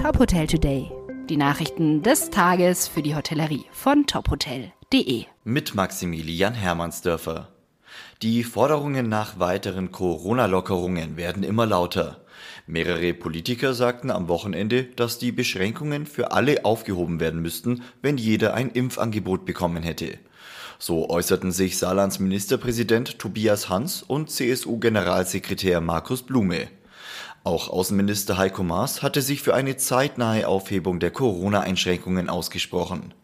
Top Hotel Today. Die Nachrichten des Tages für die Hotellerie von tophotel.de. Mit Maximilian Hermannsdörfer. Die Forderungen nach weiteren Corona-Lockerungen werden immer lauter. Mehrere Politiker sagten am Wochenende, dass die Beschränkungen für alle aufgehoben werden müssten, wenn jeder ein Impfangebot bekommen hätte. So äußerten sich Saarlands Ministerpräsident Tobias Hans und CSU-Generalsekretär Markus Blume. Auch Außenminister Heiko Maas hatte sich für eine zeitnahe Aufhebung der Corona-Einschränkungen ausgesprochen.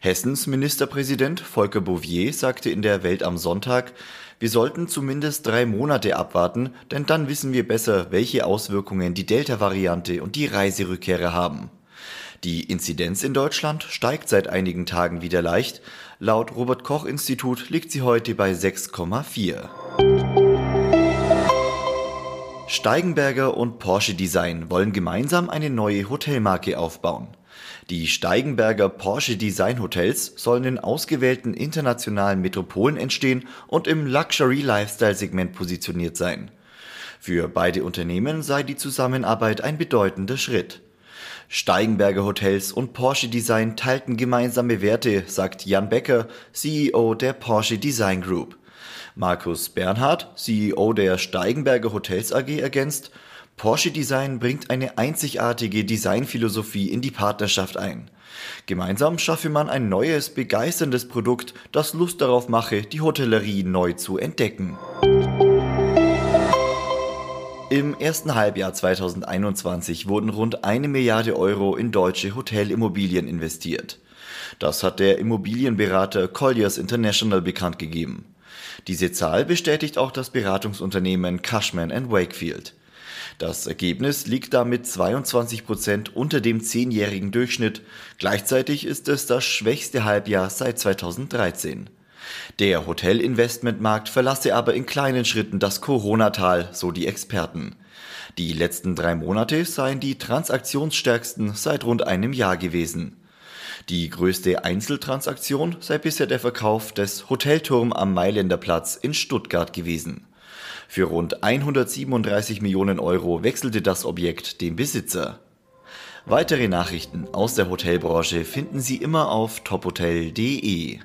Hessens Ministerpräsident Volker Bouvier sagte in der Welt am Sonntag, wir sollten zumindest drei Monate abwarten, denn dann wissen wir besser, welche Auswirkungen die Delta-Variante und die Reiserückkehrer haben. Die Inzidenz in Deutschland steigt seit einigen Tagen wieder leicht. Laut Robert Koch Institut liegt sie heute bei 6,4. Steigenberger und Porsche Design wollen gemeinsam eine neue Hotelmarke aufbauen. Die Steigenberger Porsche Design Hotels sollen in ausgewählten internationalen Metropolen entstehen und im Luxury Lifestyle Segment positioniert sein. Für beide Unternehmen sei die Zusammenarbeit ein bedeutender Schritt. Steigenberger Hotels und Porsche Design teilten gemeinsame Werte, sagt Jan Becker, CEO der Porsche Design Group. Markus Bernhard, CEO der Steigenberger Hotels AG, ergänzt, Porsche Design bringt eine einzigartige Designphilosophie in die Partnerschaft ein. Gemeinsam schaffe man ein neues, begeisterndes Produkt, das Lust darauf mache, die Hotellerie neu zu entdecken. Im ersten Halbjahr 2021 wurden rund eine Milliarde Euro in deutsche Hotelimmobilien investiert. Das hat der Immobilienberater Colliers International bekannt gegeben. Diese Zahl bestätigt auch das Beratungsunternehmen Cushman Wakefield. Das Ergebnis liegt damit 22 Prozent unter dem zehnjährigen Durchschnitt. Gleichzeitig ist es das schwächste Halbjahr seit 2013. Der Hotelinvestmentmarkt verlasse aber in kleinen Schritten das Corona-Tal, so die Experten. Die letzten drei Monate seien die transaktionsstärksten seit rund einem Jahr gewesen. Die größte Einzeltransaktion sei bisher der Verkauf des Hotelturm am Mailänderplatz in Stuttgart gewesen. Für rund 137 Millionen Euro wechselte das Objekt den Besitzer. Weitere Nachrichten aus der Hotelbranche finden Sie immer auf tophotel.de.